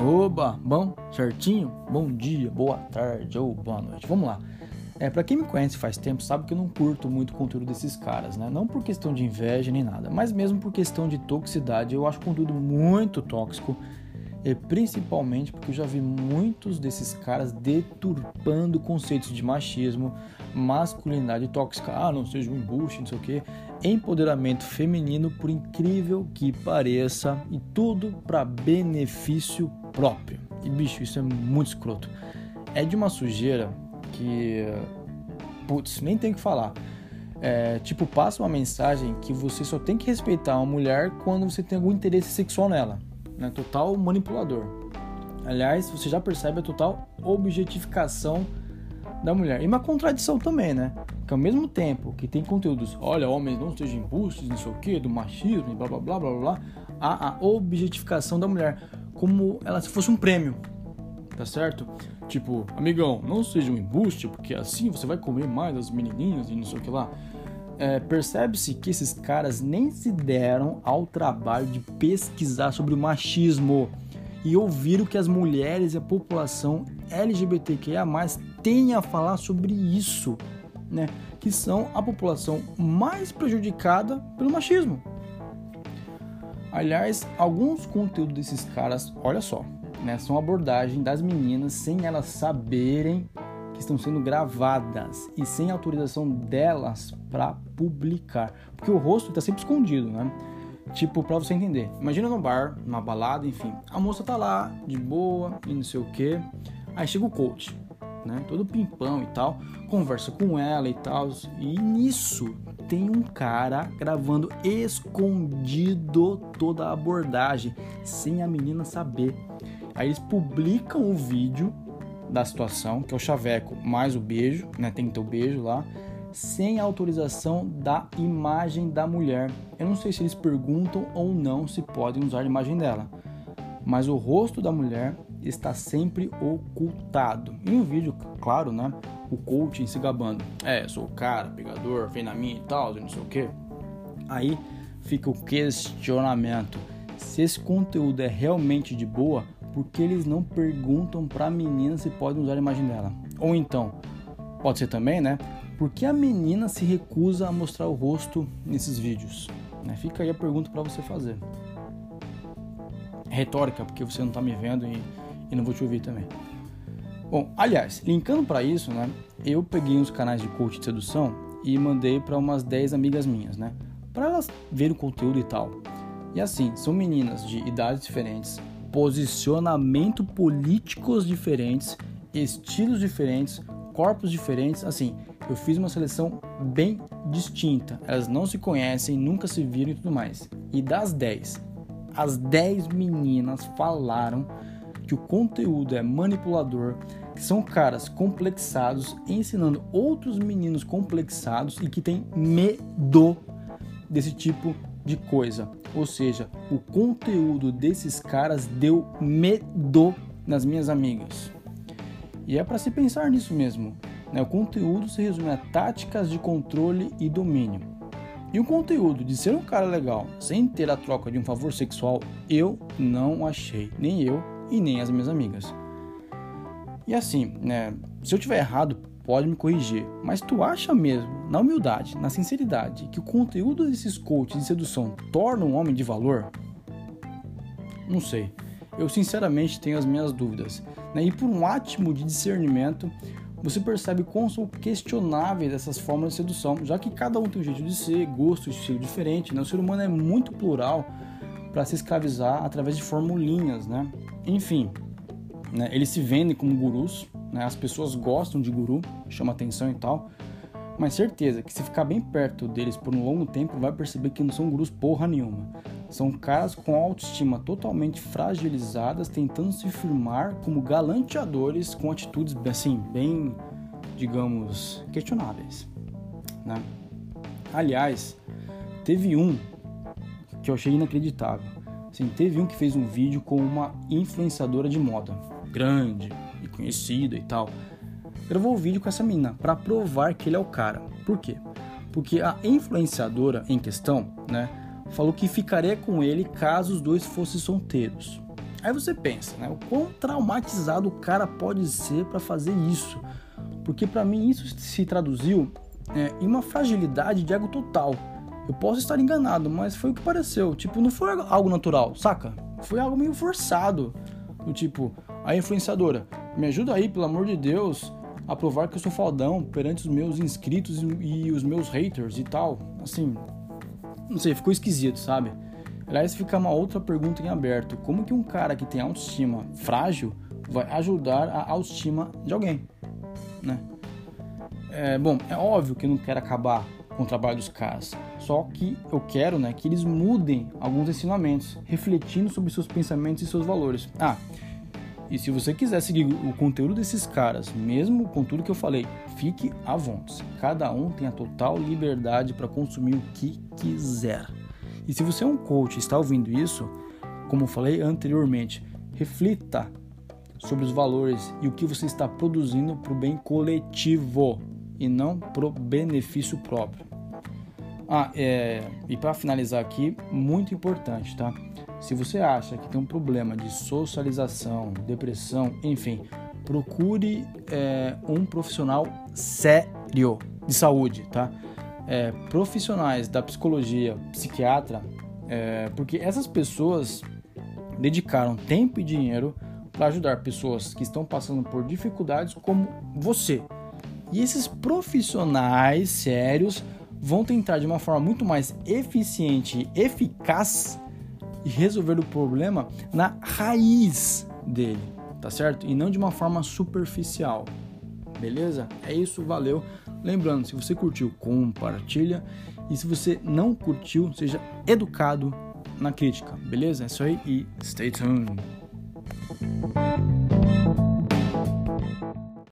Oba, bom, certinho? Bom dia, boa tarde ou boa noite. Vamos lá. É, para quem me conhece faz tempo, sabe que eu não curto muito o conteúdo desses caras, né? Não por questão de inveja nem nada, mas mesmo por questão de toxicidade. Eu acho conteúdo muito tóxico e principalmente porque eu já vi muitos desses caras deturpando conceitos de machismo, masculinidade tóxica, ah, não seja um embuste, não sei o que, empoderamento feminino, por incrível que pareça, e tudo para benefício próprio. E bicho, isso é muito escroto. É de uma sujeira que, putz, nem tem que falar. É, tipo, passa uma mensagem que você só tem que respeitar uma mulher quando você tem algum interesse sexual nela. Né? Total manipulador. Aliás, você já percebe a total objetificação da mulher. E uma contradição também, né? Que ao mesmo tempo que tem conteúdos, olha, homens não sejam embustes, não sei o que, do machismo, blá blá blá blá blá, há a objetificação da mulher como ela se fosse um prêmio, tá certo? Tipo, amigão, não seja um embuste, porque assim você vai comer mais as menininhas e não sei o que lá. É, Percebe-se que esses caras nem se deram ao trabalho de pesquisar sobre o machismo e ouvir o que as mulheres e a população LGBTQIA têm a falar sobre isso, né? Que são a população mais prejudicada pelo machismo. Aliás, alguns conteúdos desses caras, olha só, né, são abordagem das meninas sem elas saberem que estão sendo gravadas e sem autorização delas para publicar, porque o rosto está sempre escondido, né? Tipo, para você entender. Imagina no bar, numa balada, enfim. A moça tá lá, de boa, e não sei o que. Aí chega o coach, né? Todo pimpão e tal. Conversa com ela e tal. E nisso tem um cara gravando escondido toda a abordagem, sem a menina saber. Aí eles publicam o vídeo da situação, que é o chaveco mais o beijo, né? Tem que ter o beijo lá sem autorização da imagem da mulher. Eu não sei se eles perguntam ou não se podem usar a imagem dela, mas o rosto da mulher está sempre ocultado. E no vídeo, claro, né? O coaching se gabando. É, sou o cara, pegador, vem na minha e tal, não sei o que. Aí fica o questionamento. Se esse conteúdo é realmente de boa, por que eles não perguntam para a menina se podem usar a imagem dela? Ou então, pode ser também, né? Por que a menina se recusa a mostrar o rosto nesses vídeos? Né? Fica aí a pergunta para você fazer. Retórica, porque você não está me vendo e, e, não vou te ouvir também. Bom, aliás, linkando para isso, né? Eu peguei uns canais de coach de sedução e mandei para umas 10 amigas minhas, né? Para elas verem o conteúdo e tal. E assim, são meninas de idades diferentes, posicionamento políticos diferentes, estilos diferentes, corpos diferentes, assim, eu fiz uma seleção bem distinta. Elas não se conhecem, nunca se viram e tudo mais. E das 10, as 10 meninas falaram que o conteúdo é manipulador, que são caras complexados ensinando outros meninos complexados e que têm medo desse tipo de coisa. Ou seja, o conteúdo desses caras deu medo nas minhas amigas. E é para se pensar nisso mesmo. Né? O conteúdo se resume a táticas de controle e domínio. E o conteúdo de ser um cara legal sem ter a troca de um favor sexual, eu não achei, nem eu e nem as minhas amigas. E assim, né, se eu tiver errado, pode me corrigir, mas tu acha mesmo, na humildade, na sinceridade, que o conteúdo desses coaches de sedução torna um homem de valor? Não sei. Eu sinceramente tenho as minhas dúvidas. Né? E por um átimo de discernimento, você percebe quão são questionáveis essas formas de sedução, já que cada um tem um jeito de ser, gosto, estilo diferente. Né? O ser humano é muito plural para se escravizar através de formulinhas, né? Enfim, né? eles se vendem como gurus, né? as pessoas gostam de guru, chama atenção e tal, mas certeza que se ficar bem perto deles por um longo tempo, vai perceber que não são gurus porra nenhuma. São caras com autoestima totalmente fragilizadas, tentando se firmar como galanteadores com atitudes assim, bem, digamos, questionáveis. Né? Aliás, teve um que eu achei inacreditável. Assim, teve um que fez um vídeo com uma influenciadora de moda, grande e conhecida e tal. Gravou o um vídeo com essa menina para provar que ele é o cara. Por quê? Porque a influenciadora em questão, né, falou que ficaria com ele caso os dois fossem solteiros. Aí você pensa, né? O quão traumatizado o cara pode ser para fazer isso? Porque para mim isso se traduziu é, em uma fragilidade de ego total. Eu posso estar enganado, mas foi o que pareceu. Tipo, não foi algo natural, saca? Foi algo meio forçado. Do tipo, a influenciadora, me ajuda aí, pelo amor de Deus, a provar que eu sou faldão perante os meus inscritos e os meus haters e tal. Assim, não sei, ficou esquisito, sabe? Aliás, fica uma outra pergunta em aberto: como que um cara que tem autoestima frágil vai ajudar a autoestima de alguém, né? É, bom, é óbvio que eu não quero acabar com o trabalho dos caras, só que eu quero, né, que eles mudem alguns ensinamentos, refletindo sobre seus pensamentos e seus valores. Ah, e se você quiser seguir o conteúdo desses caras, mesmo com tudo que eu falei, fique à vontade. Cada um tem a total liberdade para consumir o que quiser. E se você é um coach e está ouvindo isso, como eu falei anteriormente, reflita sobre os valores e o que você está produzindo para o bem coletivo e não para o benefício próprio. Ah, é, e para finalizar aqui, muito importante, tá? Se você acha que tem um problema de socialização, depressão, enfim, procure é, um profissional sério de saúde, tá? É, profissionais da psicologia, psiquiatra, é, porque essas pessoas dedicaram tempo e dinheiro para ajudar pessoas que estão passando por dificuldades como você. E esses profissionais sérios vão tentar de uma forma muito mais eficiente e eficaz resolver o problema na raiz dele, tá certo? E não de uma forma superficial. Beleza? É isso, valeu. Lembrando, se você curtiu, compartilha. E se você não curtiu, seja educado na crítica, beleza? É isso aí e stay tuned.